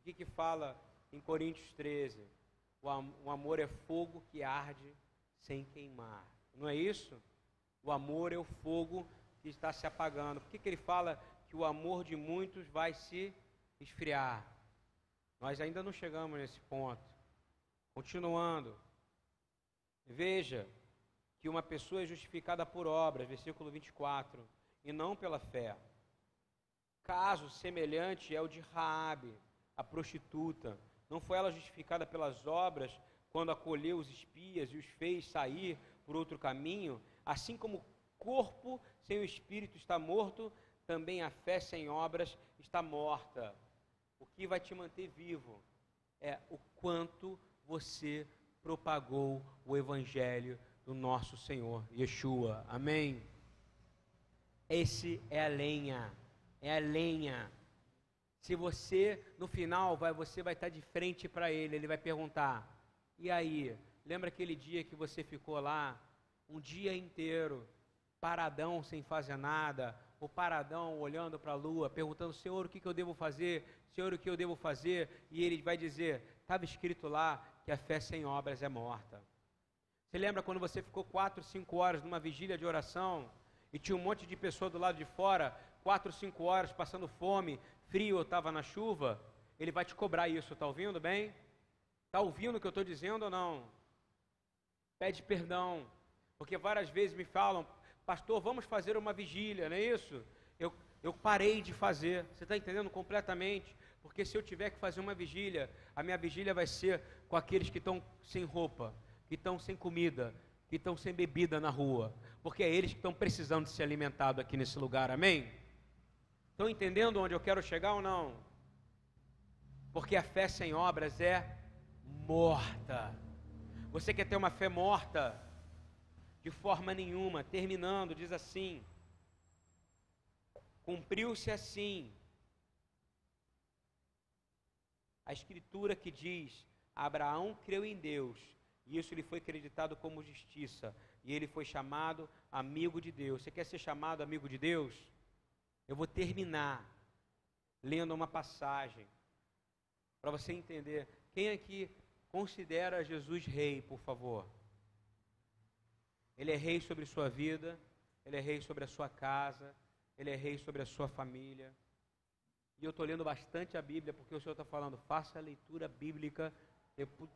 Que, que fala em Coríntios 13? O amor é fogo que arde sem queimar. Não é isso? O amor é o fogo que está se apagando. Por que, que ele fala que o amor de muitos vai se esfriar. Nós ainda não chegamos nesse ponto. Continuando. Veja que uma pessoa é justificada por obras, versículo 24, e não pela fé. Caso semelhante é o de Raabe, a prostituta. Não foi ela justificada pelas obras quando acolheu os espias e os fez sair por outro caminho? Assim como o corpo sem o espírito está morto, também a fé sem obras está morta. O que vai te manter vivo é o quanto você propagou o evangelho do nosso Senhor Yeshua. Amém. Esse é a lenha, é a lenha. Se você no final vai, você vai estar de frente para ele, ele vai perguntar: "E aí, lembra aquele dia que você ficou lá um dia inteiro paradão sem fazer nada, o paradão olhando para a lua, perguntando: Senhor, o que, que eu devo fazer? Senhor, o que eu devo fazer? E ele vai dizer: estava escrito lá que a fé sem obras é morta. Você lembra quando você ficou quatro, cinco horas numa vigília de oração e tinha um monte de pessoa do lado de fora, quatro, cinco horas passando fome, frio, estava na chuva? Ele vai te cobrar isso, está ouvindo bem? Está ouvindo o que eu estou dizendo ou não? Pede perdão, porque várias vezes me falam, pastor, vamos fazer uma vigília, não é isso? Eu, eu parei de fazer, você está entendendo completamente? Porque se eu tiver que fazer uma vigília, a minha vigília vai ser com aqueles que estão sem roupa, que estão sem comida, que estão sem bebida na rua, porque é eles que estão precisando de ser alimentados aqui nesse lugar, amém? Estão entendendo onde eu quero chegar ou não? Porque a fé sem obras é morta. Você quer ter uma fé morta? de forma nenhuma. Terminando, diz assim: Cumpriu-se assim a escritura que diz: Abraão creu em Deus, e isso lhe foi acreditado como justiça, e ele foi chamado amigo de Deus. Você quer ser chamado amigo de Deus? Eu vou terminar lendo uma passagem para você entender. Quem aqui considera Jesus rei, por favor? Ele é rei sobre sua vida, ele é rei sobre a sua casa, ele é rei sobre a sua família. E eu estou lendo bastante a Bíblia porque o Senhor está falando, faça a leitura bíblica,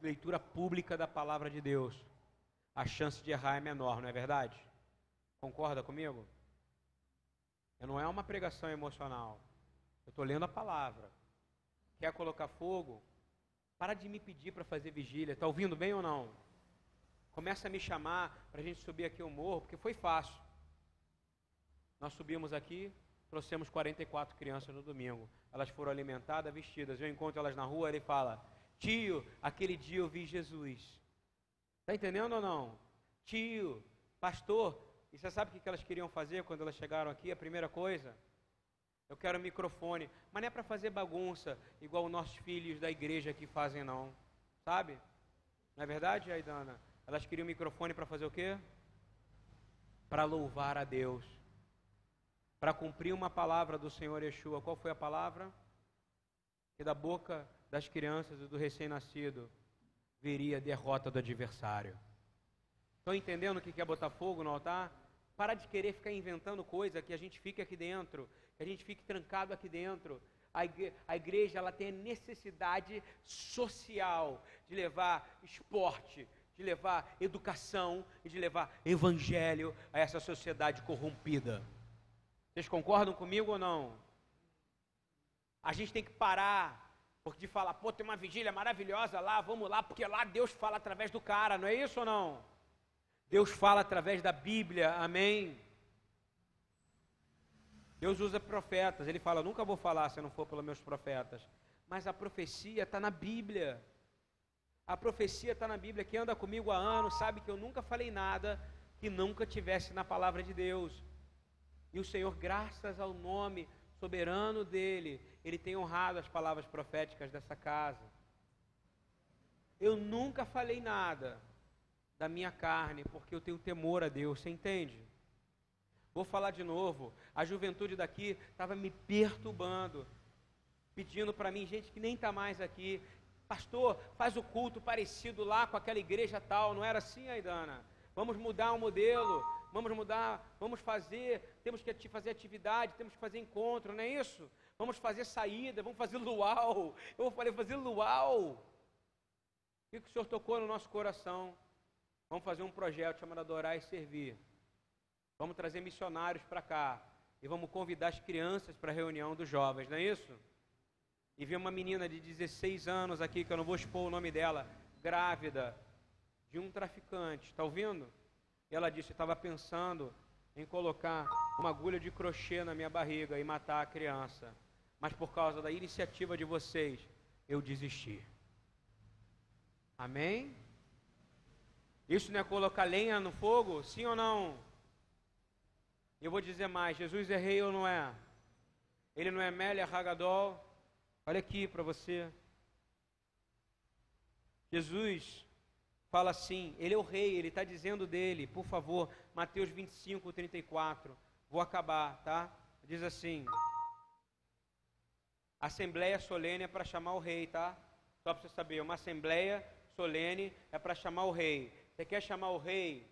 leitura pública da palavra de Deus. A chance de errar é menor, não é verdade? Concorda comigo? Não é uma pregação emocional. Eu estou lendo a palavra. Quer colocar fogo? Para de me pedir para fazer vigília. Está ouvindo bem ou não? começa a me chamar para a gente subir aqui o morro, porque foi fácil. Nós subimos aqui, trouxemos 44 crianças no domingo. Elas foram alimentadas, vestidas. Eu encontro elas na rua, ele fala: Tio, aquele dia eu vi Jesus. Está entendendo ou não? Tio, pastor, e você sabe o que elas queriam fazer quando elas chegaram aqui? A primeira coisa, eu quero um microfone, mas não é para fazer bagunça, igual os nossos filhos da igreja aqui fazem, não. Sabe? Não é verdade, Aidana? Elas queriam um microfone para fazer o quê? Para louvar a Deus. Para cumprir uma palavra do Senhor Yeshua. Qual foi a palavra? Que da boca das crianças e do recém-nascido viria a derrota do adversário. Estão entendendo o que é botar fogo no altar? Para de querer ficar inventando coisa que a gente fique aqui dentro, que a gente fique trancado aqui dentro. A igreja ela tem a necessidade social de levar esporte, de levar educação e de levar evangelho a essa sociedade corrompida. Vocês concordam comigo ou não? A gente tem que parar porque de falar, pô, tem uma vigília maravilhosa lá, vamos lá, porque lá Deus fala através do cara, não é isso ou não? Deus fala através da Bíblia, amém? Deus usa profetas, ele fala, nunca vou falar se não for pelos meus profetas. Mas a profecia está na Bíblia. A profecia está na Bíblia. Quem anda comigo há anos sabe que eu nunca falei nada que nunca tivesse na palavra de Deus. E o Senhor, graças ao nome soberano dele, ele tem honrado as palavras proféticas dessa casa. Eu nunca falei nada da minha carne, porque eu tenho temor a Deus, você entende? Vou falar de novo. A juventude daqui estava me perturbando, pedindo para mim, gente que nem está mais aqui, Pastor, faz o culto parecido lá com aquela igreja tal. Não era assim, Aidana? Vamos mudar o modelo, vamos mudar, vamos fazer, temos que fazer atividade, temos que fazer encontro, não é isso? Vamos fazer saída, vamos fazer luau. Eu falei, fazer luau. O que o Senhor tocou no nosso coração? Vamos fazer um projeto chamado Adorar e Servir. Vamos trazer missionários para cá. E vamos convidar as crianças para a reunião dos jovens, não é isso? e vi uma menina de 16 anos aqui, que eu não vou expor o nome dela, grávida, de um traficante. Está ouvindo? E ela disse: estava pensando em colocar uma agulha de crochê na minha barriga e matar a criança. Mas por causa da iniciativa de vocês, eu desisti. Amém? Isso não é colocar lenha no fogo? Sim ou não? Eu vou dizer mais: Jesus é rei ou não é? Ele não é Mélia Hagadol? Olha aqui para você. Jesus fala assim, ele é o rei, ele está dizendo dele, por favor, Mateus 25, 34. Vou acabar, tá? Diz assim: Assembleia solene é para chamar o rei, tá? Só para você saber, uma assembleia solene é para chamar o rei. Você quer chamar o rei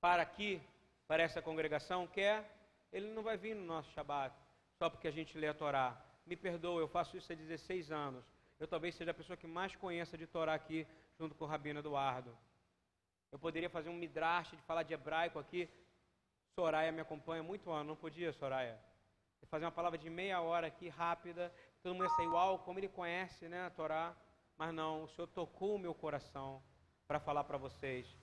para aqui, para essa congregação? Quer? Ele não vai vir no nosso Shabat, só porque a gente lê a Torá. Me perdoa, eu faço isso há 16 anos. Eu talvez seja a pessoa que mais conheça de Torá aqui, junto com o Rabino Eduardo. Eu poderia fazer um midrash de falar de hebraico aqui. Soraya me acompanha muito ano, não podia, Soraya? Fazer uma palavra de meia hora aqui, rápida, todo mundo ia sair, uau, como ele conhece né, a Torá. Mas não, o Senhor tocou o meu coração para falar para vocês.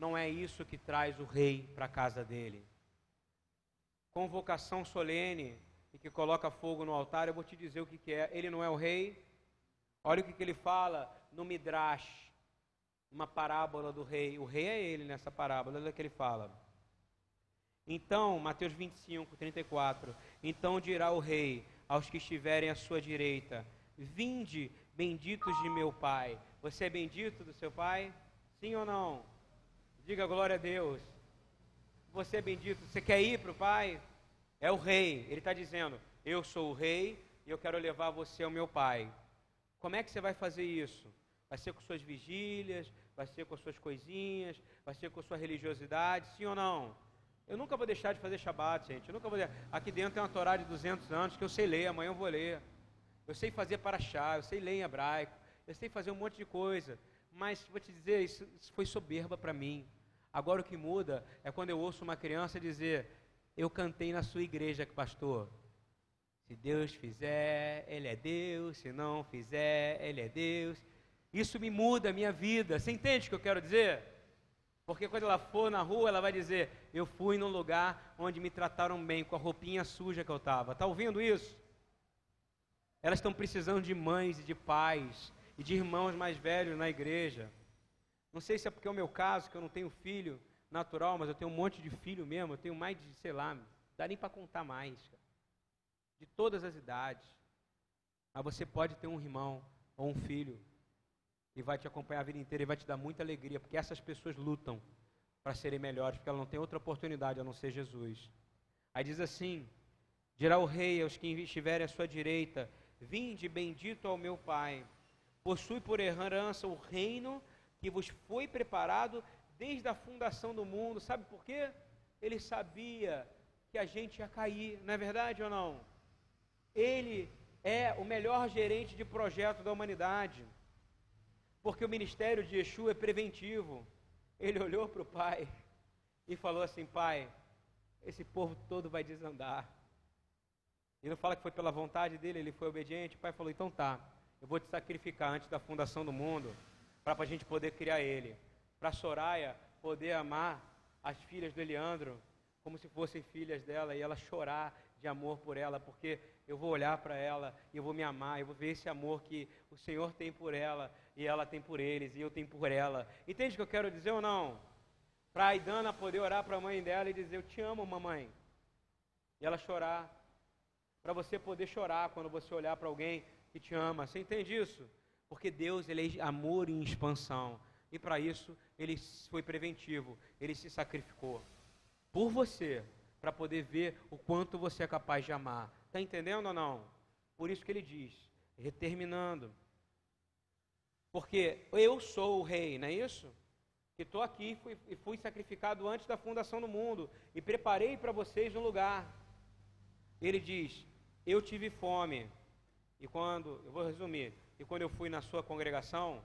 Não é isso que traz o rei para a casa dele. Convocação solene e que coloca fogo no altar, eu vou te dizer o que, que é. Ele não é o rei. Olha o que, que ele fala no Midrash, uma parábola do rei. O rei é ele nessa parábola, olha o que ele fala. Então, Mateus 25, 34. Então dirá o rei aos que estiverem à sua direita: Vinde, benditos de meu Pai. Você é bendito do seu Pai? Sim ou não? Diga glória a Deus. Você é bendito. Você quer ir para o Pai? É o rei. Ele está dizendo: Eu sou o rei e eu quero levar você ao meu Pai. Como é que você vai fazer isso? Vai ser com suas vigílias, vai ser com suas coisinhas, vai ser com sua religiosidade, sim ou não? Eu nunca vou deixar de fazer Shabat, gente. Eu nunca vou Aqui dentro tem uma Torá de 200 anos que eu sei ler, amanhã eu vou ler. Eu sei fazer paraxá, eu sei ler em hebraico, eu sei fazer um monte de coisa. Mas vou te dizer, isso, isso foi soberba para mim. Agora o que muda é quando eu ouço uma criança dizer: Eu cantei na sua igreja, pastor. Se Deus fizer, Ele é Deus. Se não fizer, Ele é Deus. Isso me muda a minha vida. Você entende o que eu quero dizer? Porque quando ela for na rua, ela vai dizer: Eu fui num lugar onde me trataram bem, com a roupinha suja que eu estava. Está ouvindo isso? Elas estão precisando de mães e de pais e de irmãos mais velhos na igreja. Não sei se é porque é o meu caso, que eu não tenho filho natural, mas eu tenho um monte de filho mesmo. Eu tenho mais de, sei lá, não dá nem para contar mais. De todas as idades. Mas você pode ter um irmão ou um filho e vai te acompanhar a vida inteira e vai te dar muita alegria, porque essas pessoas lutam para serem melhores, porque elas não têm outra oportunidade a não ser Jesus. Aí diz assim: dirá o rei aos que estiverem à sua direita: Vinde, bendito ao meu Pai, possui por herança o reino que vos foi preparado desde a fundação do mundo. Sabe por quê? Ele sabia que a gente ia cair, não é verdade ou não? Ele é o melhor gerente de projeto da humanidade. Porque o ministério de Yeshua é preventivo. Ele olhou para o pai e falou assim: Pai, esse povo todo vai desandar. Ele não fala que foi pela vontade dele, ele foi obediente. O pai falou: Então tá, eu vou te sacrificar antes da fundação do mundo, para a gente poder criar ele. Para Soraya poder amar as filhas do Eliandro como se fossem filhas dela e ela chorar de amor por ela, porque eu vou olhar para ela e eu vou me amar, eu vou ver esse amor que o Senhor tem por ela e ela tem por eles e eu tenho por ela. Entende o que eu quero dizer ou não? Para a Aidana poder orar para a mãe dela e dizer: Eu te amo, mamãe. E ela chorar. Para você poder chorar quando você olhar para alguém que te ama. Você entende isso? Porque Deus ele é amor em expansão. E para isso ele foi preventivo. Ele se sacrificou por você para poder ver o quanto você é capaz de amar. Está entendendo ou não? Por isso que ele diz, reterminando. Porque eu sou o rei, não é isso? Que estou aqui fui, e fui sacrificado antes da fundação do mundo e preparei para vocês um lugar. Ele diz: Eu tive fome. E quando, eu vou resumir, e quando eu fui na sua congregação,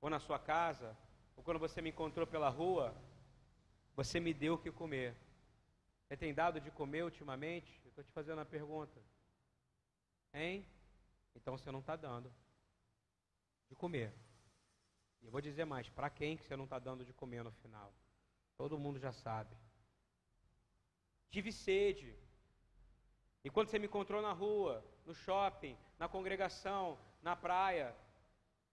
ou na sua casa, ou quando você me encontrou pela rua, você me deu o que comer. Você tem dado de comer ultimamente? Eu estou te fazendo uma pergunta. Hein? Então você não está dando de comer. E eu vou dizer mais, para quem que você não está dando de comer no final? Todo mundo já sabe. Tive sede. E quando você me encontrou na rua, no shopping, na congregação, na praia,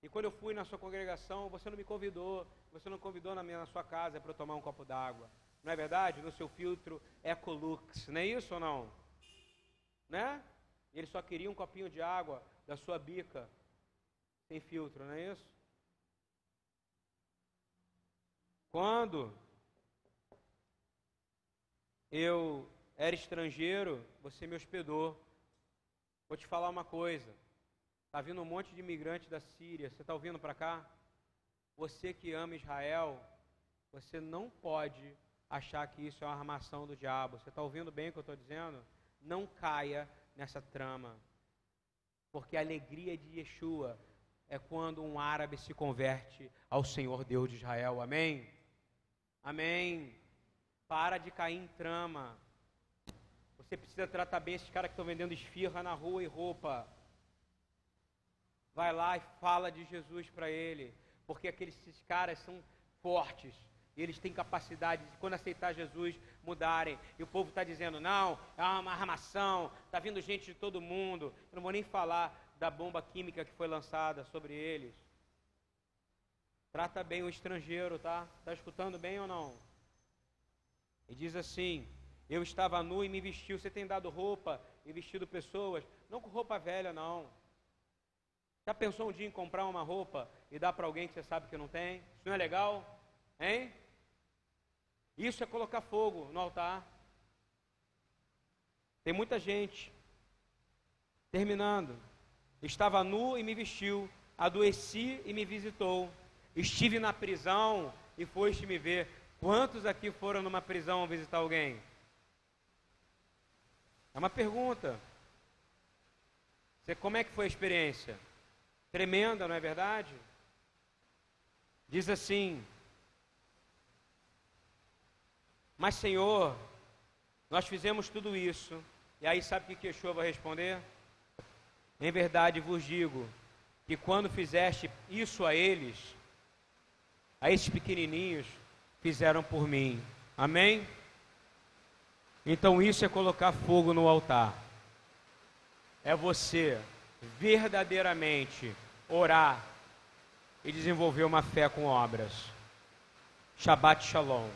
E quando eu fui na sua congregação, você não me convidou, você não convidou na, minha, na sua casa para eu tomar um copo d'água. Não é verdade? No seu filtro Ecolux, não é isso ou não? Né? Ele só queria um copinho de água da sua bica, sem filtro, não é isso? Quando eu era estrangeiro, você me hospedou. Vou te falar uma coisa. Está vindo um monte de imigrante da Síria. Você está ouvindo para cá? Você que ama Israel, você não pode achar que isso é uma armação do diabo. Você está ouvindo bem o que eu estou dizendo? Não caia nessa trama. Porque a alegria de Yeshua é quando um árabe se converte ao Senhor Deus de Israel. Amém? Amém. Para de cair em trama. Você precisa tratar bem esses caras que estão vendendo esfirra na rua e roupa. Vai lá e fala de Jesus para ele, porque aqueles caras são fortes. E eles têm capacidade de, quando aceitar Jesus, mudarem. E o povo está dizendo: não, é uma armação, está vindo gente de todo mundo. Eu não vou nem falar da bomba química que foi lançada sobre eles. Trata bem o estrangeiro, tá? Está escutando bem ou não? E diz assim: Eu estava nu e me vestiu. Você tem dado roupa e vestido pessoas? Não com roupa velha, não. Já pensou um dia em comprar uma roupa e dar para alguém que você sabe que não tem? Isso não é legal? Hein? Isso é colocar fogo no altar. Tem muita gente. Terminando. Estava nu e me vestiu. Adoeci e me visitou. Estive na prisão e foste me ver. Quantos aqui foram numa prisão visitar alguém? É uma pergunta. Você, como é que foi a experiência? Tremenda, não é verdade? Diz assim: Mas Senhor, nós fizemos tudo isso. E aí sabe o que Yeshua vai responder? Em verdade vos digo que quando fizeste isso a eles, a esses pequenininhos, fizeram por mim. Amém? Então isso é colocar fogo no altar. É você verdadeiramente orar e desenvolver uma fé com obras. Shabbat Shalom.